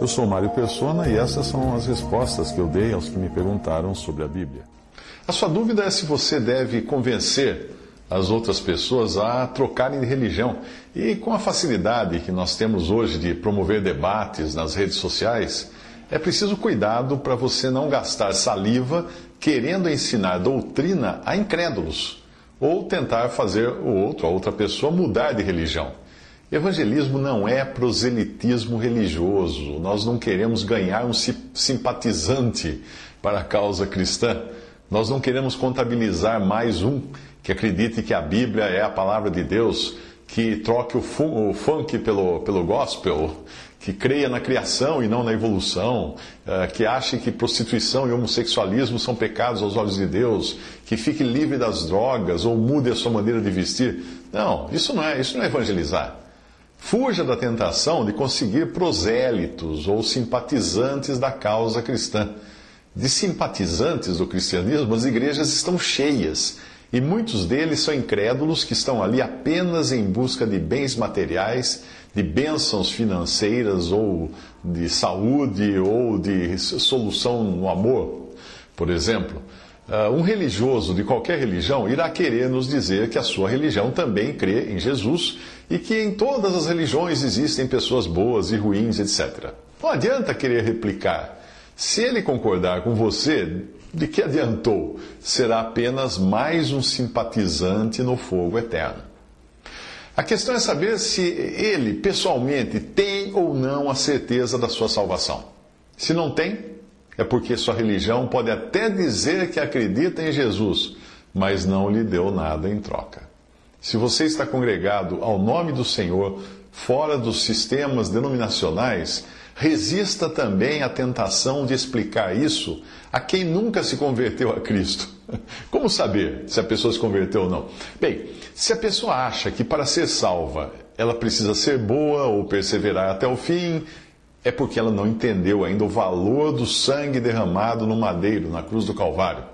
Eu sou Mário Persona e essas são as respostas que eu dei aos que me perguntaram sobre a Bíblia. A sua dúvida é se você deve convencer as outras pessoas a trocarem de religião. E com a facilidade que nós temos hoje de promover debates nas redes sociais, é preciso cuidado para você não gastar saliva querendo ensinar doutrina a incrédulos ou tentar fazer o outro, a outra pessoa, mudar de religião. Evangelismo não é proselitismo religioso. Nós não queremos ganhar um simpatizante para a causa cristã. Nós não queremos contabilizar mais um que acredite que a Bíblia é a palavra de Deus, que troque o, o funk pelo, pelo gospel, que creia na criação e não na evolução, eh, que ache que prostituição e homossexualismo são pecados aos olhos de Deus, que fique livre das drogas ou mude a sua maneira de vestir. Não, isso não é, isso não é evangelizar. Fuja da tentação de conseguir prosélitos ou simpatizantes da causa cristã. De simpatizantes do cristianismo, as igrejas estão cheias e muitos deles são incrédulos que estão ali apenas em busca de bens materiais, de bênçãos financeiras ou de saúde ou de solução no amor. Por exemplo, ah, um religioso de qualquer religião irá querer nos dizer que a sua religião também crê em Jesus e que em todas as religiões existem pessoas boas e ruins, etc. Não adianta querer replicar. Se ele concordar com você, de que adiantou? Será apenas mais um simpatizante no fogo eterno. A questão é saber se ele, pessoalmente, tem ou não a certeza da sua salvação. Se não tem, é porque sua religião pode até dizer que acredita em Jesus, mas não lhe deu nada em troca. Se você está congregado ao nome do Senhor, fora dos sistemas denominacionais, resista também à tentação de explicar isso a quem nunca se converteu a Cristo. Como saber se a pessoa se converteu ou não? Bem, se a pessoa acha que para ser salva ela precisa ser boa ou perseverar até o fim, é porque ela não entendeu ainda o valor do sangue derramado no madeiro, na cruz do Calvário.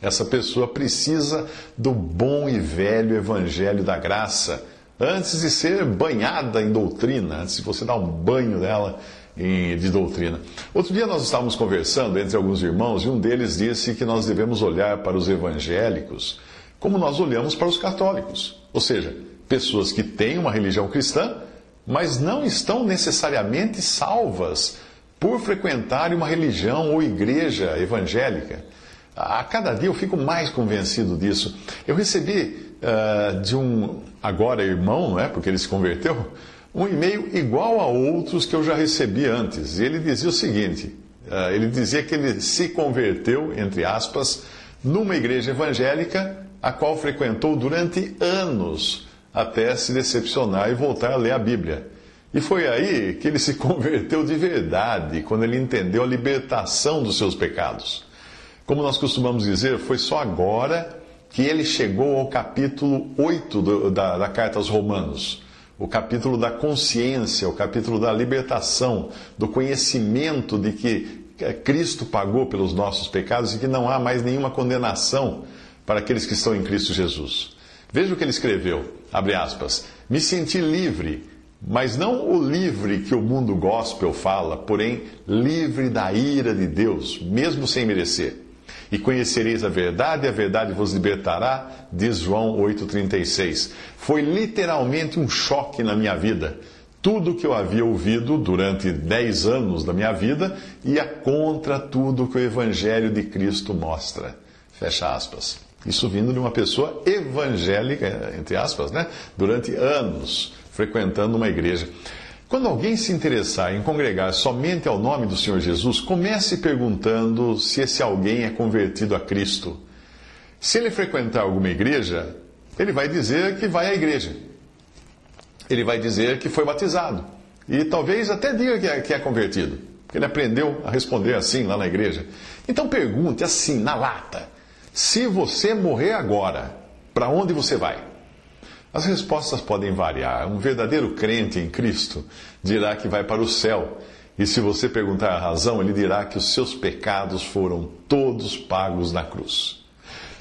Essa pessoa precisa do bom e velho evangelho da graça antes de ser banhada em doutrina, antes de você dar um banho nela de doutrina. Outro dia nós estávamos conversando entre alguns irmãos e um deles disse que nós devemos olhar para os evangélicos como nós olhamos para os católicos, ou seja, pessoas que têm uma religião cristã, mas não estão necessariamente salvas por frequentarem uma religião ou igreja evangélica. A cada dia eu fico mais convencido disso. Eu recebi uh, de um agora irmão, não é? Porque ele se converteu um e-mail igual a outros que eu já recebi antes. E ele dizia o seguinte: uh, ele dizia que ele se converteu, entre aspas, numa igreja evangélica, a qual frequentou durante anos, até se decepcionar e voltar a ler a Bíblia. E foi aí que ele se converteu de verdade, quando ele entendeu a libertação dos seus pecados. Como nós costumamos dizer, foi só agora que ele chegou ao capítulo 8 do, da, da carta aos Romanos o capítulo da consciência, o capítulo da libertação, do conhecimento de que Cristo pagou pelos nossos pecados e que não há mais nenhuma condenação para aqueles que estão em Cristo Jesus. Veja o que ele escreveu, abre aspas, me senti livre, mas não o livre que o mundo gospel fala, porém livre da ira de Deus, mesmo sem merecer e conhecereis a verdade, e a verdade vos libertará, diz João 8,36. Foi literalmente um choque na minha vida. Tudo que eu havia ouvido durante dez anos da minha vida ia contra tudo que o Evangelho de Cristo mostra. Fecha aspas. Isso vindo de uma pessoa evangélica, entre aspas, né? Durante anos, frequentando uma igreja. Quando alguém se interessar em congregar somente ao nome do Senhor Jesus, comece perguntando se esse alguém é convertido a Cristo. Se ele frequentar alguma igreja, ele vai dizer que vai à igreja. ele vai dizer que foi batizado. E talvez até diga que é, que é convertido. Ele aprendeu a responder assim lá na igreja. Então pergunte assim, na lata: se você morrer agora, para onde você vai? As respostas podem variar. Um verdadeiro crente em Cristo dirá que vai para o céu. E se você perguntar a razão, ele dirá que os seus pecados foram todos pagos na cruz.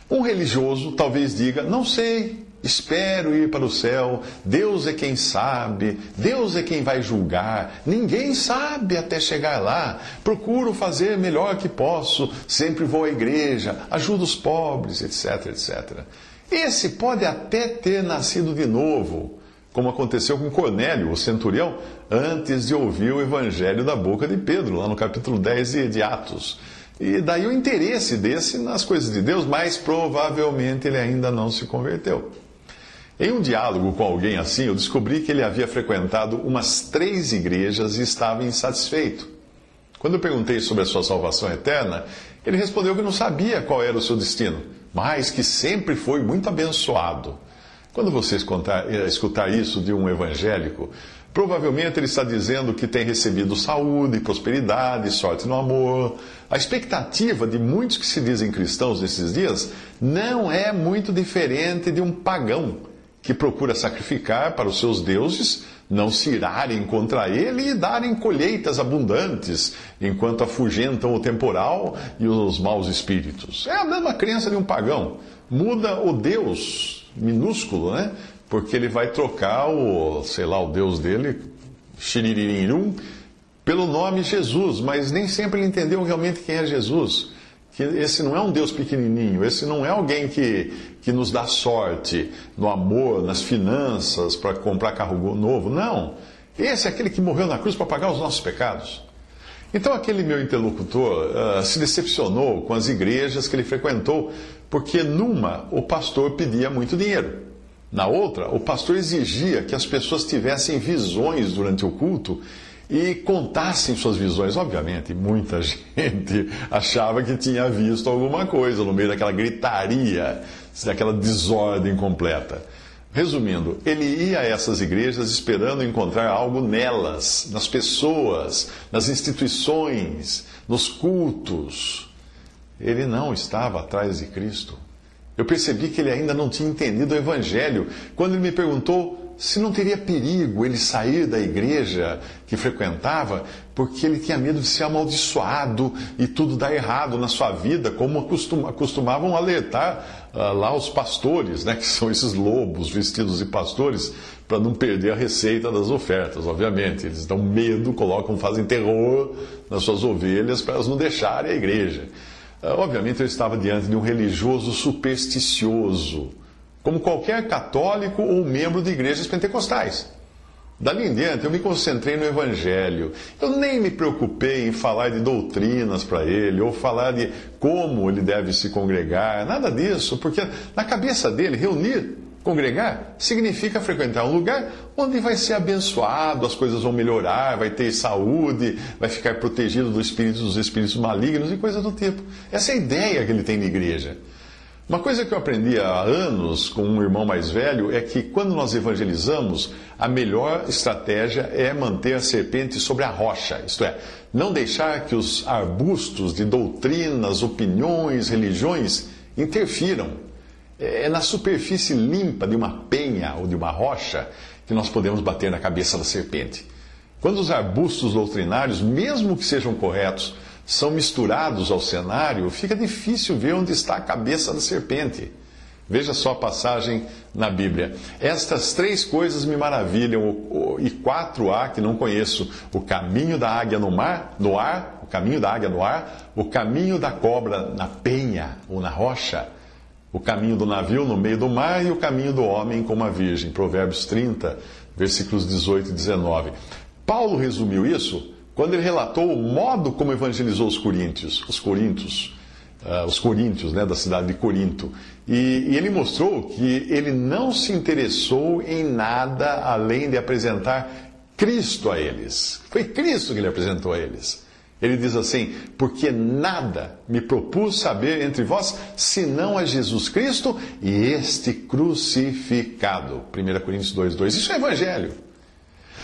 Um religioso talvez diga: Não sei, espero ir para o céu, Deus é quem sabe, Deus é quem vai julgar, ninguém sabe até chegar lá. Procuro fazer melhor que posso, sempre vou à igreja, ajudo os pobres, etc, etc. Esse pode até ter nascido de novo, como aconteceu com Cornélio, o centurião, antes de ouvir o evangelho da boca de Pedro, lá no capítulo 10 de Atos. E daí o interesse desse nas coisas de Deus, mas provavelmente ele ainda não se converteu. Em um diálogo com alguém assim, eu descobri que ele havia frequentado umas três igrejas e estava insatisfeito. Quando eu perguntei sobre a sua salvação eterna, ele respondeu que não sabia qual era o seu destino, mas que sempre foi muito abençoado. Quando você escutar isso de um evangélico, Provavelmente ele está dizendo que tem recebido saúde, prosperidade, sorte no amor. A expectativa de muitos que se dizem cristãos nesses dias não é muito diferente de um pagão que procura sacrificar para os seus deuses, não se irarem contra ele e darem colheitas abundantes, enquanto afugentam o temporal e os maus espíritos. É a mesma crença de um pagão. Muda o Deus minúsculo, né? porque ele vai trocar o, sei lá, o Deus dele, Xiririrum, pelo nome Jesus, mas nem sempre ele entendeu realmente quem é Jesus. Que esse não é um Deus pequenininho, esse não é alguém que, que nos dá sorte no amor, nas finanças, para comprar carro novo. Não. Esse é aquele que morreu na cruz para pagar os nossos pecados. Então, aquele meu interlocutor uh, se decepcionou com as igrejas que ele frequentou, porque numa o pastor pedia muito dinheiro. Na outra, o pastor exigia que as pessoas tivessem visões durante o culto e contassem suas visões. Obviamente, muita gente achava que tinha visto alguma coisa no meio daquela gritaria, daquela desordem completa. Resumindo, ele ia a essas igrejas esperando encontrar algo nelas, nas pessoas, nas instituições, nos cultos. Ele não estava atrás de Cristo. Eu percebi que ele ainda não tinha entendido o Evangelho quando ele me perguntou se não teria perigo ele sair da igreja que frequentava porque ele tinha medo de ser amaldiçoado e tudo dar errado na sua vida, como costumavam alertar uh, lá os pastores, né, que são esses lobos vestidos de pastores, para não perder a receita das ofertas, obviamente. Eles dão medo, colocam, fazem terror nas suas ovelhas para elas não deixarem a igreja. Ah, obviamente, eu estava diante de um religioso supersticioso, como qualquer católico ou membro de igrejas pentecostais. Dali em diante, eu me concentrei no Evangelho. Eu nem me preocupei em falar de doutrinas para ele, ou falar de como ele deve se congregar, nada disso, porque na cabeça dele, reunir Congregar significa frequentar um lugar onde vai ser abençoado, as coisas vão melhorar, vai ter saúde, vai ficar protegido do espírito, dos espíritos malignos e coisas do tipo. Essa é a ideia que ele tem de igreja. Uma coisa que eu aprendi há anos com um irmão mais velho é que quando nós evangelizamos, a melhor estratégia é manter a serpente sobre a rocha, isto é, não deixar que os arbustos de doutrinas, opiniões, religiões interfiram é, é na superfície limpa de uma penha ou de uma rocha que nós podemos bater na cabeça da serpente. Quando os arbustos doutrinários, mesmo que sejam corretos, são misturados ao cenário, fica difícil ver onde está a cabeça da serpente. Veja só a passagem na Bíblia. Estas três coisas me maravilham, e quatro há que não conheço: o caminho da águia no mar, no ar, o caminho da águia no ar, o caminho da cobra na penha ou na rocha, o caminho do navio no meio do mar e o caminho do homem como a virgem. Provérbios 30, versículos 18 e 19. Paulo resumiu isso quando ele relatou o modo como evangelizou os coríntios, os coríntios, uh, os coríntios, né, da cidade de Corinto. E, e ele mostrou que ele não se interessou em nada além de apresentar Cristo a eles. Foi Cristo que ele apresentou a eles. Ele diz assim: Porque nada me propus saber entre vós, senão a Jesus Cristo e este crucificado. 1 Coríntios 2,2. Isso é evangelho.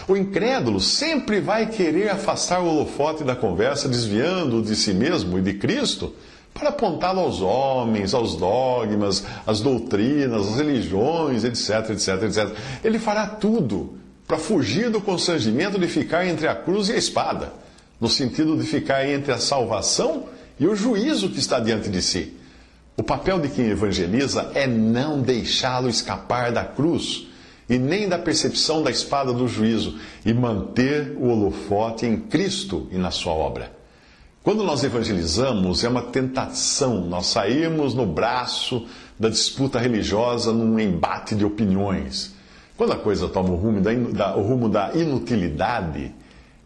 O incrédulo sempre vai querer afastar o holofote da conversa, desviando de si mesmo e de Cristo, para apontá-lo aos homens, aos dogmas, às doutrinas, às religiões, etc, etc, etc. Ele fará tudo para fugir do constrangimento de ficar entre a cruz e a espada no sentido de ficar entre a salvação e o juízo que está diante de si. O papel de quem evangeliza é não deixá-lo escapar da cruz e nem da percepção da espada do juízo e manter o holofote em Cristo e na sua obra. Quando nós evangelizamos, é uma tentação nós sairmos no braço da disputa religiosa num embate de opiniões. Quando a coisa toma o rumo da, o rumo da inutilidade,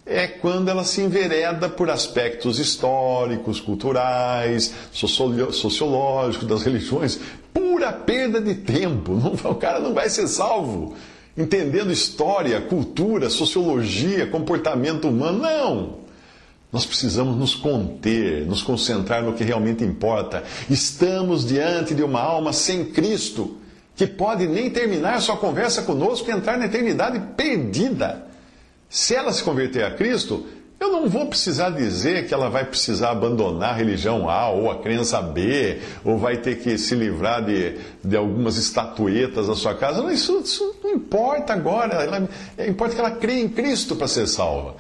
é quando ela se envereda por aspectos históricos, culturais, sociológicos, das religiões. Pura perda de tempo. o cara não vai ser salvo entendendo história, cultura, sociologia, comportamento humano. Não! Nós precisamos nos conter, nos concentrar no que realmente importa. Estamos diante de uma alma sem Cristo, que pode nem terminar sua conversa conosco e entrar na eternidade perdida. Se ela se converter a Cristo, eu não vou precisar dizer que ela vai precisar abandonar a religião A ou a crença B, ou vai ter que se livrar de, de algumas estatuetas da sua casa. Não, isso, isso não importa agora. Ela, importa que ela crê em Cristo para ser salva.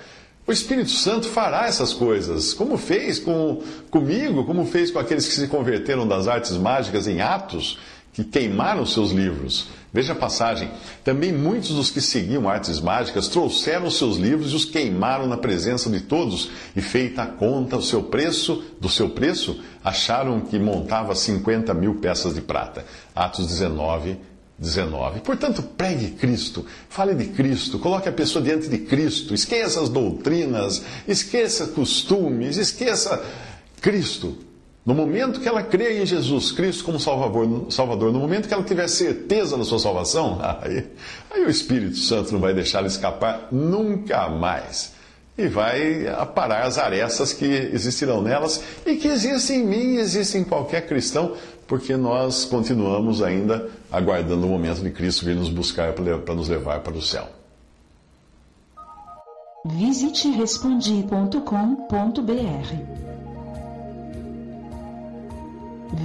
O Espírito Santo fará essas coisas, como fez com, comigo, como fez com aqueles que se converteram das artes mágicas em Atos que queimaram seus livros. Veja a passagem. Também muitos dos que seguiam artes mágicas trouxeram seus livros e os queimaram na presença de todos, e feita a conta o seu preço, do seu preço, acharam que montava 50 mil peças de prata. Atos 19, 19. Portanto, pregue Cristo, fale de Cristo, coloque a pessoa diante de Cristo, esqueça as doutrinas, esqueça costumes, esqueça Cristo. No momento que ela crê em Jesus Cristo como Salvador, Salvador no momento que ela tiver certeza da sua salvação, aí, aí o Espírito Santo não vai deixar ela escapar nunca mais. E vai aparar as arestas que existirão nelas e que existem em mim e existem em qualquer cristão, porque nós continuamos ainda aguardando o momento de Cristo vir nos buscar para nos levar para o céu. Visite respondi.com.br